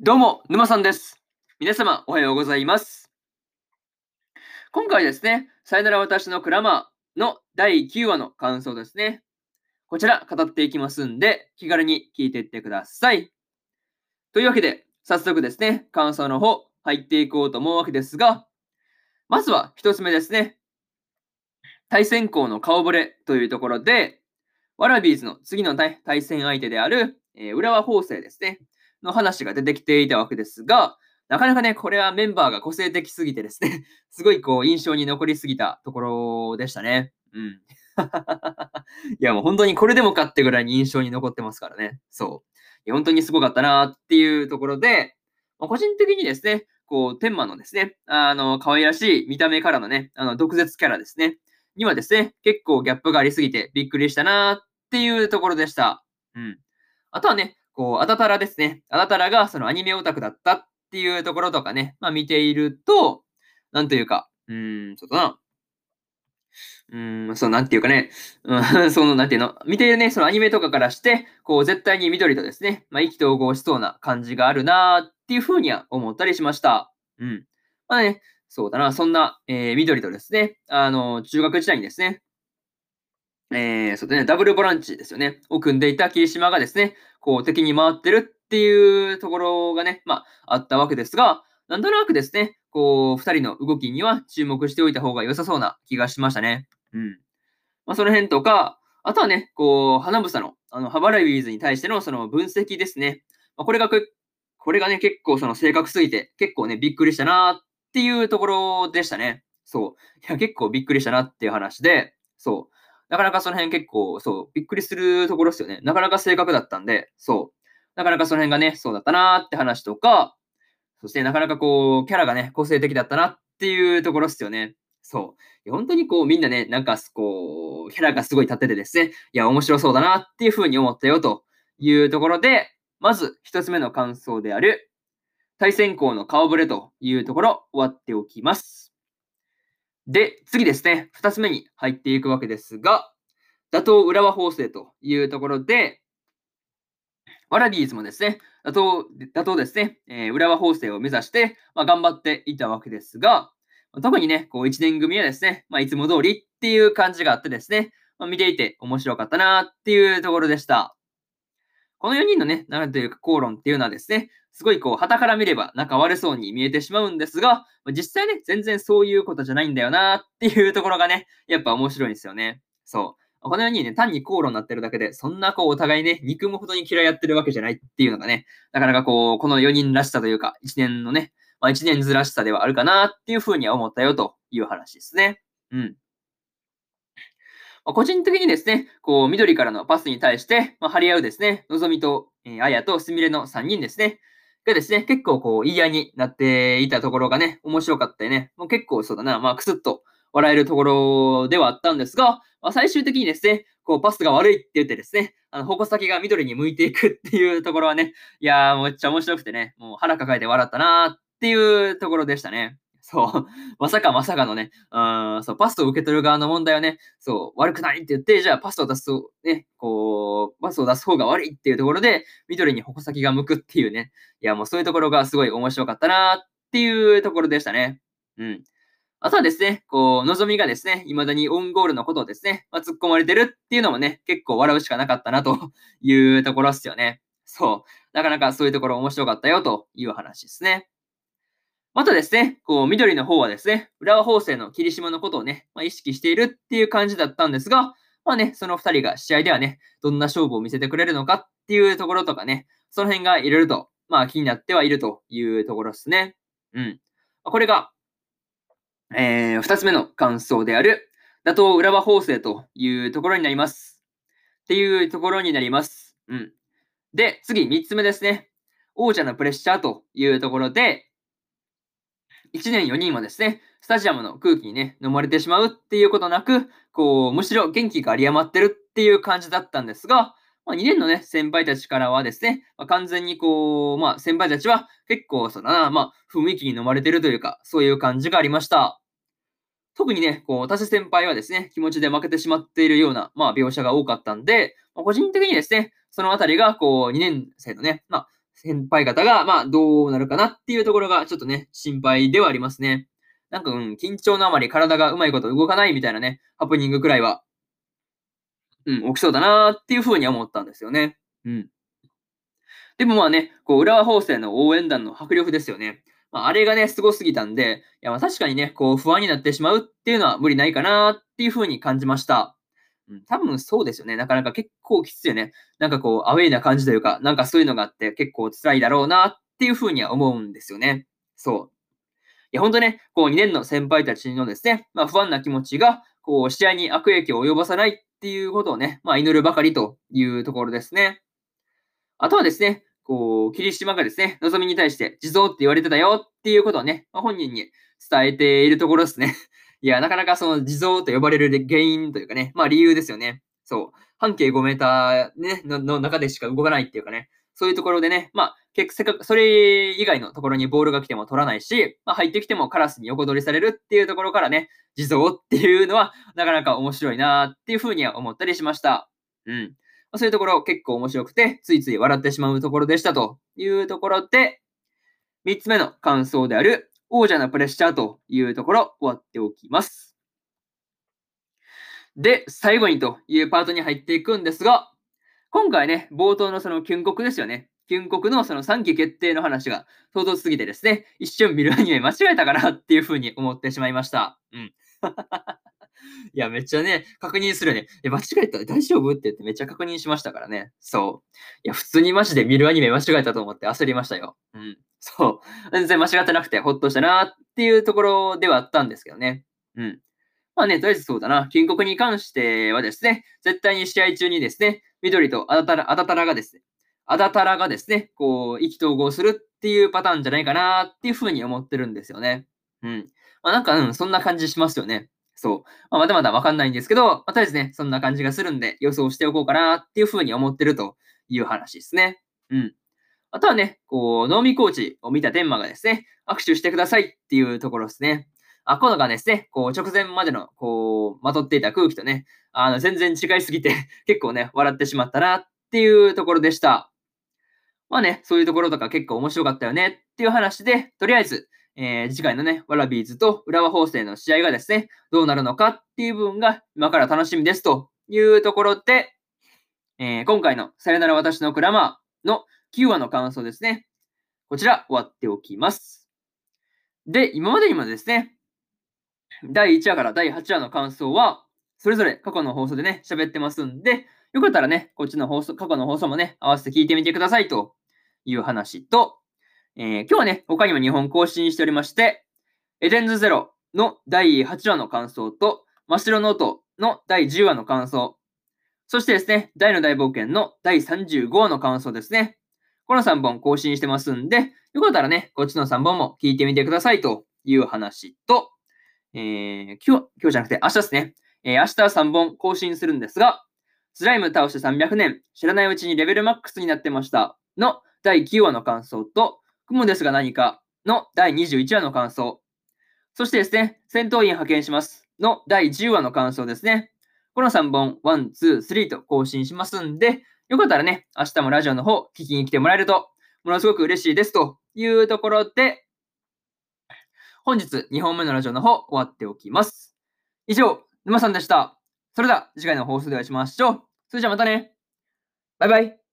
どうも、沼さんです。皆様、おはようございます。今回ですね、さよなら私のクラマーの第9話の感想ですね。こちら、語っていきますんで、気軽に聞いていってください。というわけで、早速ですね、感想の方、入っていこうと思うわけですが、まずは一つ目ですね。対戦校の顔ぶれというところで、ワラビーズの次の対戦相手である、えー浦和法政ですね。の話が出てきていたわけですが、なかなかね、これはメンバーが個性的すぎてですね、すごいこう印象に残りすぎたところでしたね。うん。いやもう本当にこれでもかってぐらいに印象に残ってますからね。そう。いや本当にすごかったなっていうところで、まあ個人的にですね、こう、天満のですね、あの、可愛らしい見た目からのね、あの、毒舌キャラですね、にはですね、結構ギャップがありすぎてびっくりしたなっていうところでした。うん。あとはね、こう、あたたらですね。あたたらがそのアニメオタクだったっていうところとかね、まあ見ていると、なんというか、うーん、ちょっとな、うーん、そう、なんていうかね、うん、その、なんていうの、見ているね、そのアニメとかからして、こう、絶対に緑とですね、まあ意気投合しそうな感じがあるなっていうふうには思ったりしました。うん。まあね、そうだな、そんな、えー緑とですね、あの、中学時代にですね、えー、そうだね、ダブルボランチですよね、を組んでいた霧島がですね、こう敵に回ってるっていうところがね、まあ、あったわけですが、なんとなくですね、こう、二人の動きには注目しておいた方が良さそうな気がしましたね。うん。まあ、その辺とか、あとはね、こう、花房の、あの、ハバライビーズに対してのその分析ですね。まあ、これが、これがね、結構その正確すぎて、結構ね、びっくりしたなっていうところでしたね。そう。いや、結構びっくりしたなっていう話で、そう。なかなかその辺結構、そう、びっくりするところですよね。なかなか正確だったんで、そう。なかなかその辺がね、そうだったなーって話とか、そしてなかなかこう、キャラがね、個性的だったなっていうところですよね。そう。本当にこう、みんなね、なんかこう、キャラがすごい立っててですね、いや、面白そうだなっていうふうに思ったよというところで、まず一つ目の感想である、対戦校の顔ぶれというところ、終わっておきます。で、次ですね、二つ目に入っていくわけですが、打倒浦和法政というところで、ワラビーズもですね、打倒打倒ですね、えー浦和法政を目指して、まあ、頑張っていたわけですが、特にね、こう1年組はですね、まあ、いつも通りっていう感じがあってですね、まあ、見ていて面白かったなっていうところでした。この4人のね、なんというか口論っていうのはですね、すごいこう、旗から見れば仲悪そうに見えてしまうんですが、実際ね、全然そういうことじゃないんだよなっていうところがね、やっぱ面白いんですよね。そう。このようにね、単に口論になってるだけで、そんなこう、お互いね、憎むほどに嫌いやってるわけじゃないっていうのがね、なかなかこう、この4人らしさというか、1年のね、まあ1年ずらしさではあるかなっていうふうには思ったよという話ですね。うん。個人的にですね、こう、緑からのパスに対して、まあ、張り合うですね、のぞみと、えー、あやとすみれの3人ですね、がですね、結構こう、嫌になっていたところがね、面白かったよね。もう結構そうだな、まあ、くすっと笑えるところではあったんですが、まあ、最終的にですね、こう、パスが悪いって言ってですね、あの、矛先が緑に向いていくっていうところはね、いやー、めっちゃ面白くてね、もう腹抱えて笑ったなーっていうところでしたね。そう。まさかまさかのね、うん、そう、パスを受け取る側の問題はね、そう、悪くないって言って、じゃあパスを出すと、ね、こう、パスを出す方が悪いっていうところで、緑に矛先が向くっていうね、いや、もうそういうところがすごい面白かったなっていうところでしたね。うん。あとはですね、こう、のぞみがですね、未だにオウンゴールのことをですね、まあ、突っ込まれてるっていうのもね、結構笑うしかなかったなというところですよね。そう。なかなかそういうところ面白かったよという話ですね。またですね、こう、緑の方はですね、浦和法政の霧島のことをね、まあ、意識しているっていう感じだったんですが、まあね、その二人が試合ではね、どんな勝負を見せてくれるのかっていうところとかね、その辺がいろいろと、まあ気になってはいるというところですね。うん。これが、えー、二つ目の感想である、打倒浦和法政というところになります。っていうところになります。うん。で、次、三つ目ですね。王者のプレッシャーというところで、1年4人はですね、スタジアムの空気にね、飲まれてしまうっていうことなく、こう、むしろ元気が有り余ってるっていう感じだったんですが、まあ、2年のね、先輩たちからはですね、まあ、完全にこう、まあ、先輩たちは結構、そうだな、まあ、雰囲気に飲まれてるというか、そういう感じがありました。特にね、こう、田瀬先輩はですね、気持ちで負けてしまっているような、まあ、描写が多かったんで、まあ、個人的にですね、そのあたりが、こう、2年生のね、まあ、先輩方が、まあ、どうなるかなっていうところが、ちょっとね、心配ではありますね。なんか、うん、緊張のあまり体がうまいこと動かないみたいなね、ハプニングくらいは、うん、起きそうだなっていうふうに思ったんですよね。うん。でもまあね、こう、浦和法政の応援団の迫力ですよね。まあ、あれがね、すごすぎたんで、いや、まあ確かにね、こう、不安になってしまうっていうのは無理ないかなっていうふうに感じました。多分そうですよね。なかなか結構きついよね。なんかこう、アウェイな感じというか、なんかそういうのがあって結構辛いだろうなっていうふうには思うんですよね。そう。いや、本当ね、こう、2年の先輩たちのですね、まあ、不安な気持ちが、こう、試合に悪影響を及ぼさないっていうことをね、まあ、祈るばかりというところですね。あとはですね、こう、霧島がですね、望みに対して地蔵って言われてたよっていうことをね、まあ、本人に伝えているところですね。いや、なかなかその地蔵と呼ばれる原因というかね、まあ理由ですよね。そう。半径5メーター、ね、のの中でしか動かないっていうかね、そういうところでね、まあ、結せかそれ以外のところにボールが来ても取らないし、まあ、入ってきてもカラスに横取りされるっていうところからね、地蔵っていうのはなかなか面白いなっていうふうには思ったりしました。うんま。そういうところ結構面白くて、ついつい笑ってしまうところでしたというところで、3つ目の感想である、王者のプレッシャーというところ終わっておきます。で、最後にというパートに入っていくんですが、今回ね、冒頭のそのキュン国ですよね。キュン国のその3期決定の話が唐突すぎてですね、一瞬見るアニメ間違えたかなっていうふうに思ってしまいました。うん。いや、めっちゃね、確認するね。え、間違えた？大丈夫？って言ってめっちゃ確認しましたからね。そう。いや、普通にマジで見るアニメ間違えたと思って焦りましたよ。うん。そう。全然間違ってなくてほっとしたなっていうところではあったんですけどね。うん。まあね、とりあえずそうだな。金国に関してはですね、絶対に試合中にですね、緑とアダタラ、アダタラがですね、アダタラがですね、こう、意気投合するっていうパターンじゃないかなっていうふうに思ってるんですよね。うん。まあなんか、うん、そんな感じしますよね。そう。まあ、まだまだわかんないんですけど、まあ、とりあえずね、そんな感じがするんで、予想しておこうかなっていうふうに思ってるという話ですね。うん。あとはね、こう、能見コーチを見た天馬がですね、握手してくださいっていうところですね。あ、このがですね、こう、直前までの、こう、まとっていた空気とね、あの、全然違いすぎて 結構ね、笑ってしまったなっていうところでした。まあね、そういうところとか結構面白かったよねっていう話で、とりあえず、えー、次回のね、ワラビーズと浦和法政の試合がですね、どうなるのかっていう部分が今から楽しみですというところで、えー、今回のさよなら私のクラマーの9話の感想ですね。こちら終わっておきます。で、今までにもですね、第1話から第8話の感想は、それぞれ過去の放送でね、喋ってますんで、よかったらね、こっちの放送、過去の放送もね、合わせて聞いてみてくださいという話と、えー、今日はね、他にも2本更新しておりまして、エデンズゼロの第8話の感想と、ましろのおとの第10話の感想、そしてですね、ダイの大冒険の第35話の感想ですね。この3本更新してますんで、よかったらね、こっちの3本も聞いてみてくださいという話と、えー、今日、今日じゃなくて明日ですね。えー、明日は3本更新するんですが、スライム倒して300年、知らないうちにレベルマックスになってましたの第9話の感想と、雲ですが何かの第21話の感想。そしてですね、戦闘員派遣しますの第10話の感想ですね。この3本、1、2、3と更新しますんで、よかったらね、明日もラジオの方聞きに来てもらえると、ものすごく嬉しいですというところで、本日2本目のラジオの方終わっておきます。以上、沼さんでした。それでは次回の放送でお会いしましょう。それじゃあまたね。バイバイ。